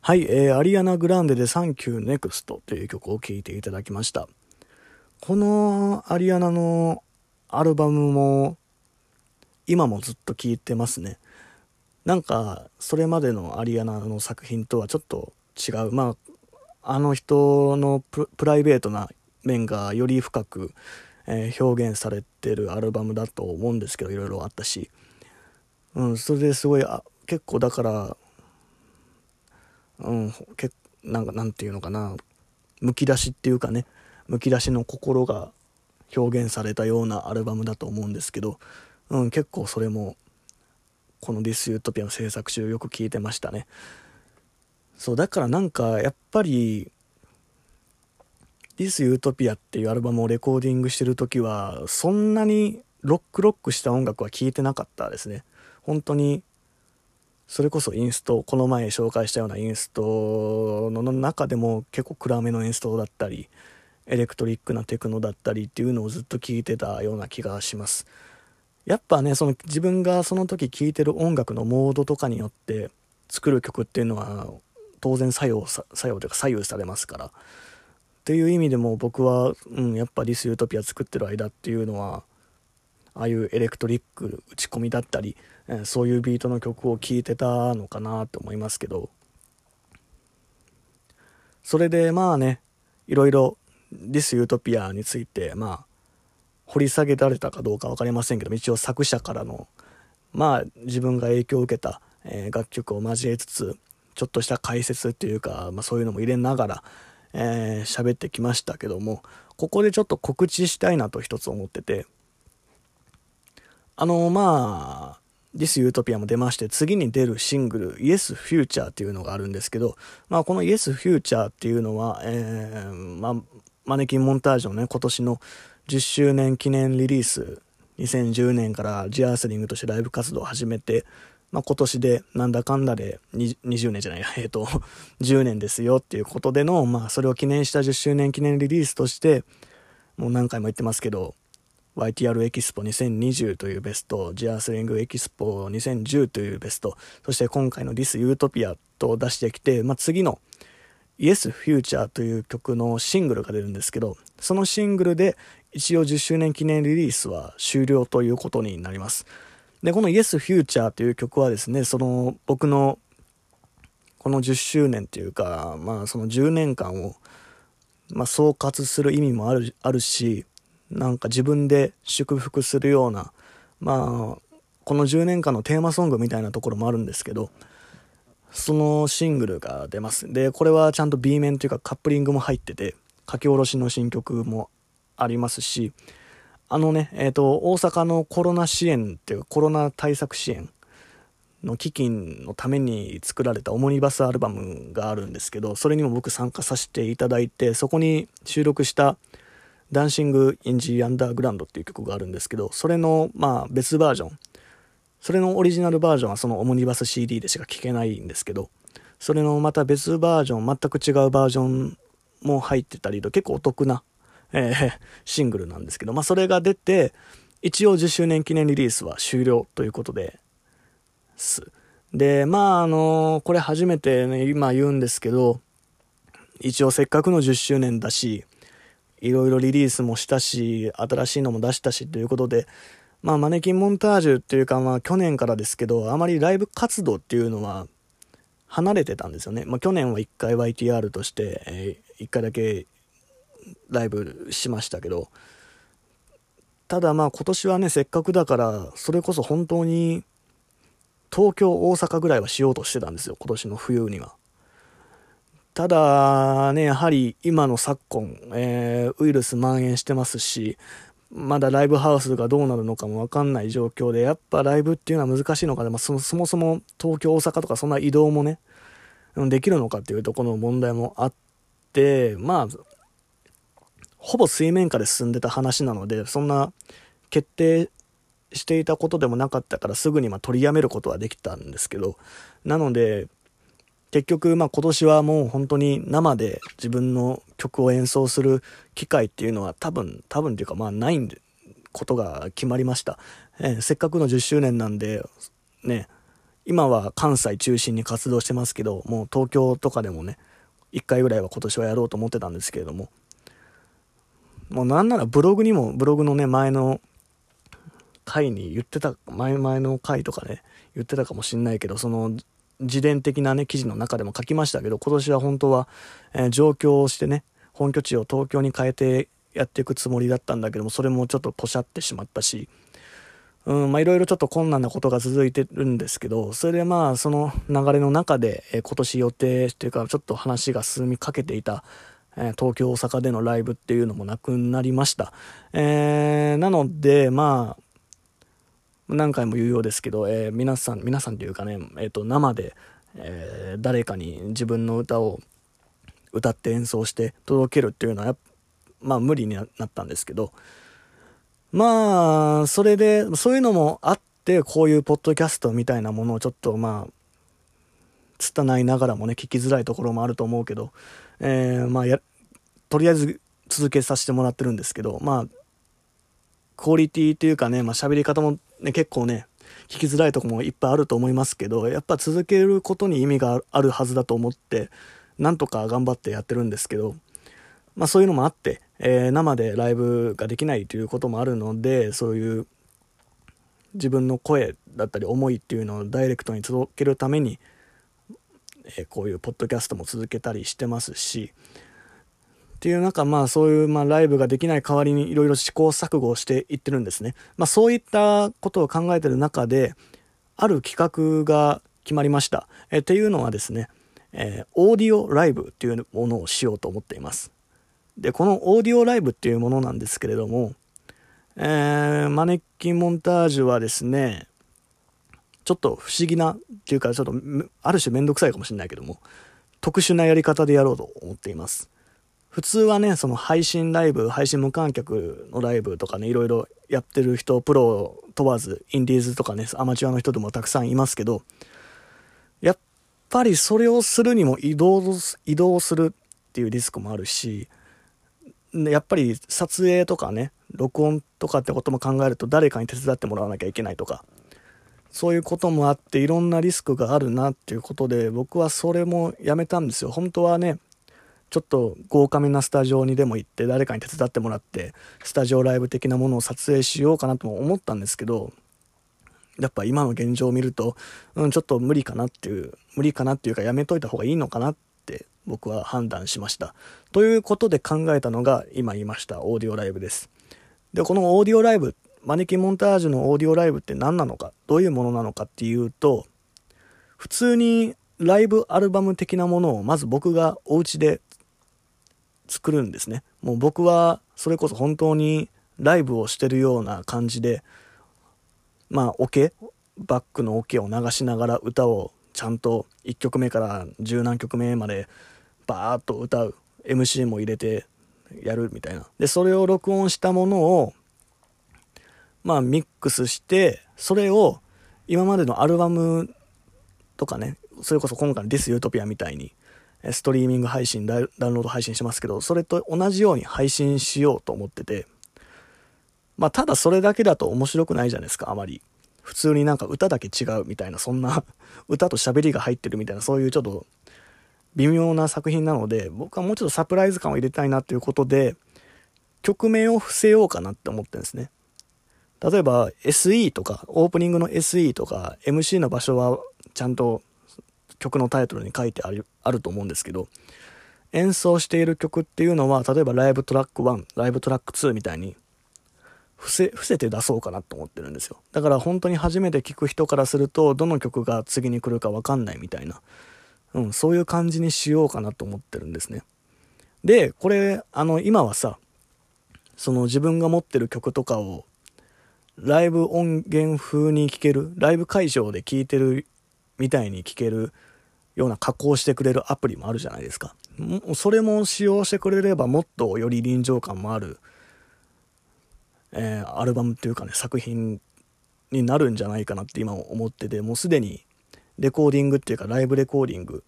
はい、えー、アリアナ・グランデで thank u, next という曲を聴いていただきました。このアリアナのアルバムも今もずっと聴いてますね。なんか、それまでのアリアナの作品とはちょっと違う。まあ、あの人のプライベートな面がより深く、えー、表現されてるアルバムだと思うんですけど、いろいろあったし。うん、それですごい、あ結構だから、うん、けなんか、なんていうのかな、むき出しっていうかね、むき出しの心が表現されたようなアルバムだと思うんですけど、うん、結構それも、この THISUTOPIA の制作中よく聞いてましたね。そう、だからなんか、やっぱり、 THISUTOPIA っていうアルバムをレコーディングしてる時は、そんなにロックロックした音楽は聴いてなかったですね。本当にそれこそインストこの前紹介したようなインストの中でも結構暗めのインストだったりエレクトリックなテクノだったりっていうのをずっと聴いてたような気がします。やっぱねその自分がその時聴いてる音楽のモードとかによって作る曲っていうのは当然作用作用というか左右されますから。っていう意味でも僕は、うん、やっぱディス・ユートピア作ってる間っていうのはああいうエレクトリック打ち込みだったり、えそういうビートの曲を聴いてたのかなと思いますけど。それでまあねいろいろディス・ユートピアについてまあ掘り下げられたかどうか分かりませんけど一応作者からのまあ自分が影響を受けた、え、楽曲を交えつつちょっとした解説っていうか、まあ、そういうのも入れながらえー、喋ってきましたけどもここでちょっと告知したいなと一つ思ってて。あの、まあ、This Utopia も出まして、次に出るシングル、Yes Future っていうのがあるんですけど、まあ、この Yes Future っていうのは、えー、まあ、マネキンモンタージュのね、今年の10周年記念リリース、2010年からジアースリングとしてライブ活動を始めて、まあ、今年でなんだかんだで20年じゃない、えっ、ー、と、10年ですよっていうことでの、まあ、それを記念した10周年記念リリースとして、もう何回も言ってますけど、YTR エキスポ2020というベスト、ジアースリングエキスポ2010というベスト、そして今回の This Utopia と出してきて、まあ、次の Yes Future という曲のシングルが出るんですけど、そのシングルで一応10周年記念リリースは終了ということになります。で、この Yes Future という曲はですね、その僕のこの10周年というか、まあその10年間を、まあ、総括する意味もあるあるし、なんか自分で祝福するような、まあ、この10年間のテーマソングみたいなところもあるんですけど、そのシングルが出ます。で、これはちゃんと B 面というかカップリングも入ってて、書き下ろしの新曲もありますし、あのね、えっ、ー、と、大阪のコロナ支援っていうコロナ対策支援の基金のために作られたオモニバスアルバムがあるんですけど、それにも僕参加させていただいて、そこに収録したダンシング・イン・ジ・アンダーグラウンドっていう曲があるんですけど、それの、まあ、別バージョン。それのオリジナルバージョンはそのオムニバス CD でしか聴けないんですけど、それのまた別バージョン、全く違うバージョンも入ってたりと結構お得な、えー、シングルなんですけど、まあそれが出て、一応10周年記念リリースは終了ということです。で、まああのー、これ初めてね、今言うんですけど、一応せっかくの10周年だし、いろいろリリースもしたし、新しいのも出したしということで、まあ、マネキンモンタージュっていうか、まあ、去年からですけど、あまりライブ活動っていうのは離れてたんですよね。まあ、去年は1回 YTR として、えー、1回だけライブしましたけど、ただまあ今年はね、せっかくだから、それこそ本当に東京、大阪ぐらいはしようとしてたんですよ、今年の冬には。ただね、やはり今の昨今、えー、ウイルス蔓延してますし、まだライブハウスがどうなるのかもわかんない状況で、やっぱライブっていうのは難しいのかで、まあ、そもそも東京、大阪とかそんな移動もね、できるのかっていうところの問題もあって、まあ、ほぼ水面下で進んでた話なので、そんな決定していたことでもなかったからすぐにま取りやめることはできたんですけど、なので、結局、まあ今年はもう本当に生で自分の曲を演奏する機会っていうのは多分、多分っていうかまあないんで、ことが決まりました。えー、せっかくの10周年なんで、ね、今は関西中心に活動してますけど、もう東京とかでもね、1回ぐらいは今年はやろうと思ってたんですけれども、もうなんならブログにも、ブログのね、前の回に言ってた、前々の回とかね、言ってたかもしんないけど、その、自伝的なね、記事の中でも書きましたけど、今年は本当は、えー、上京してね、本拠地を東京に変えてやっていくつもりだったんだけども、それもちょっとポシャってしまったし、うん、まあいろいろちょっと困難なことが続いてるんですけど、それでまあその流れの中で、えー、今年予定というかちょっと話が進みかけていた、えー、東京大阪でのライブっていうのもなくなりました。えー、なのでまあ、何回も言うようですけど、えー、皆さん、皆さんというかね、えっ、ー、と、生で、えー、誰かに自分の歌を歌って演奏して届けるっていうのは、まあ無理になったんですけど、まあ、それで、そういうのもあって、こういうポッドキャストみたいなものをちょっとまあ、拙いながらもね、聞きづらいところもあると思うけど、えー、まあや、とりあえず続けさせてもらってるんですけど、まあ、クオリティというかね、まあ喋り方もね、結構ね、聞きづらいとこもいっぱいあると思いますけど、やっぱ続けることに意味があるはずだと思って、なんとか頑張ってやってるんですけど、まあそういうのもあって、えー、生でライブができないということもあるので、そういう自分の声だったり思いっていうのをダイレクトに届けるために、えー、こういうポッドキャストも続けたりしてますし、っていう中、まあそういう、まあライブができない代わりにいろいろ試行錯誤をしていってるんですね。まあそういったことを考えてる中で、ある企画が決まりました。えっていうのはですね、えー、オーディオライブっていうものをしようと思っています。で、このオーディオライブっていうものなんですけれども、えー、マネキンモンタージュはですね、ちょっと不思議なっていうか、ちょっとある種めんどくさいかもしれないけども、特殊なやり方でやろうと思っています。普通はね、その配信ライブ、配信無観客のライブとかね、いろいろやってる人、プロ問わず、インディーズとかね、アマチュアの人でもたくさんいますけど、やっぱりそれをするにも移動、移動するっていうリスクもあるし、やっぱり撮影とかね、録音とかってことも考えると誰かに手伝ってもらわなきゃいけないとか、そういうこともあっていろんなリスクがあるなっていうことで僕はそれもやめたんですよ。本当はね、ちょっと豪華めなスタジオにでも行って誰かに手伝ってもらってスタジオライブ的なものを撮影しようかなとも思ったんですけどやっぱ今の現状を見ると、うん、ちょっと無理かなっていう無理かなっていうかやめといた方がいいのかなって僕は判断しました。ということで考えたのが今言いましたオーディオライブです。でこのオーディオライブマネキンモンタージュのオーディオライブって何なのかどういうものなのかっていうと普通にライブアルバム的なものをまず僕がお家で作るんですね。もう僕はそれこそ本当にライブをしてるような感じで、まあ、オケ、バックのオケを流しながら歌をちゃんと1曲目から十何曲目までバーッと歌う。MC も入れてやるみたいな。で、それを録音したものを、まあ、ミックスして、それを今までのアルバムとかね、それこそ今回の This Utopia みたいに、ストリーミング配信ダウンロード配信しますけど、それと同じように配信しようと思ってて、まあ、ただそれだけだと面白くないじゃないですか、あまり。普通になんか歌だけ違うみたいな、そんな 歌と喋りが入ってるみたいな、そういうちょっと微妙な作品なので、僕はもうちょっとサプライズ感を入れたいなっていうことで、曲名を伏せようかなって思ってるんですね。例えば SE とか、オープニングの SE とか、MC の場所はちゃんと曲のタイトルに書いてあるあると思うんですけど、演奏している曲っていうのは、例えばライブトラック1、ライブトラック2みたいに、伏せ、伏せて出そうかなと思ってるんですよ。だから本当に初めて聴く人からすると、どの曲が次に来るかわかんないみたいな、うん、そういう感じにしようかなと思ってるんですね。で、これ、あの、今はさ、その自分が持ってる曲とかを、ライブ音源風に聴ける、ライブ会場で聴いてるみたいに聴けるような加工してくれるアプリもあるじゃないですか。それも使用してくれればもっとより臨場感もある、えー、アルバムっていうかね、作品になるんじゃないかなって今思ってて、もうすでにレコーディングっていうかライブレコーディング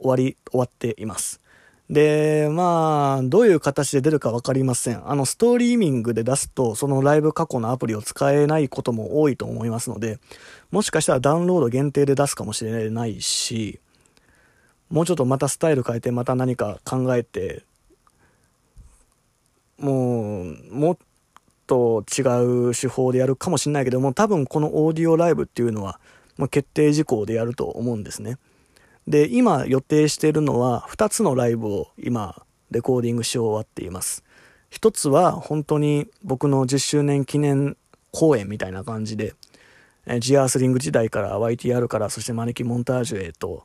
終わり、終わっています。で、まあ、どういう形で出るかわかりません。あの、ストリーミングで出すと、そのライブ過去のアプリを使えないことも多いと思いますので、もしかしたらダウンロード限定で出すかもしれないし、もうちょっとまたスタイル変えて、また何か考えて、もう、もっと違う手法でやるかもしれないけども、多分このオーディオライブっていうのは、まあ、決定事項でやると思うんですね。で、今予定しているのは2つのライブを今レコーディングし終わっています。一つは本当に僕の10周年記念公演みたいな感じで、えジアースリング時代から YTR からそしてマネキモンタージュへと、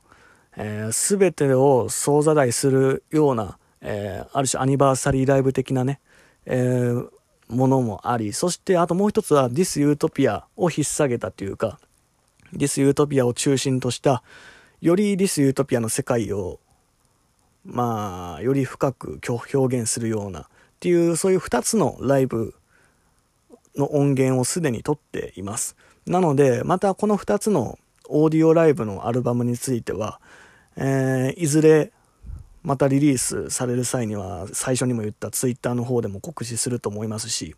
えー、全てを総ざらいするような、えー、ある種アニバーサリーライブ的なね、えー、ものもあり、そしてあともう一つは This Utopia を引っ提げたというか、This Utopia を中心とした、よりディス・ユートピアの世界を、まあ、より深く表現するようなっていう、そういう2つのライブの音源をすでに撮っています。なので、またこの2つのオーディオライブのアルバムについては、えー、いずれまたリリースされる際には最初にも言ったツイッターの方でも告知すると思いますし、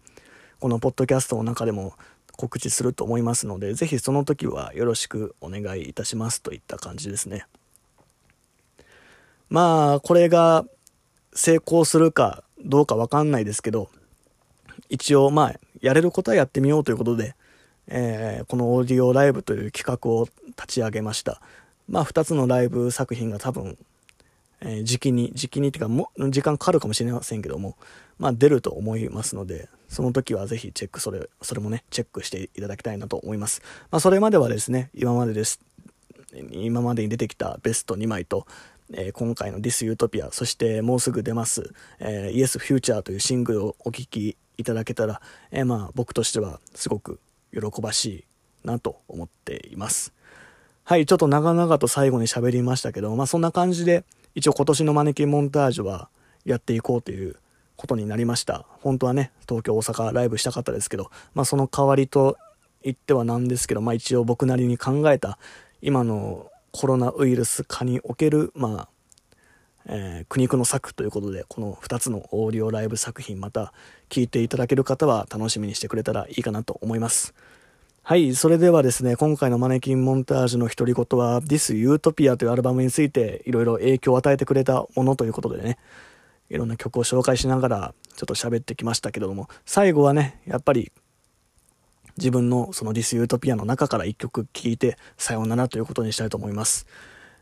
このポッドキャストの中でも告知すると思いますので、ぜひその時はよろしくお願いいたしますといった感じですね。まあ、これが成功するかどうかわかんないですけど、一応まあ、やれることはやってみようということで、えー、このオーディオライブという企画を立ち上げました。まあ、2つのライブ作品が多分、えー、時期に、時期にっていうか、時間かかるかもしれませんけども、まあ、出ると思いますので、その時はぜひチェック、それ、それもね、チェックしていただきたいなと思います。まあ、それまではですね、今までです、今までに出てきたベスト2枚と、えー、今回の This Utopia、そしてもうすぐ出ます、えー、Yes Future というシングルをお聴きいただけたら、えー、まあ僕としてはすごく喜ばしいなと思っています。はい、ちょっと長々と最後に喋りましたけど、まあそんな感じで、一応今年のマネキンモンタージュはやっていこうということになりました。本当はね、東京、大阪ライブしたかったですけど、まあその代わりと言ってはなんですけど、まあ一応僕なりに考えた今のコロナウイルス化における、まあ、えー、苦肉の策ということで、この2つのオーディオライブ作品、また聴いていただける方は楽しみにしてくれたらいいかなと思います。はい、それではですね、今回のマネキンモンタージュの独り言は、This Utopia というアルバムについていろいろ影響を与えてくれたものということでね、いろんな曲を紹介しながらちょっと喋ってきましたけれども、最後はね、やっぱり自分のその This Utopia の中から一曲聴いてさようならということにしたいと思います。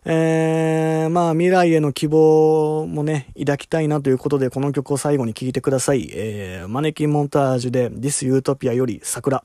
えー、まあ未来への希望もね、抱きたいなということでこの曲を最後に聴いてください。えー、マネキンモンタージュで This Utopia より桜。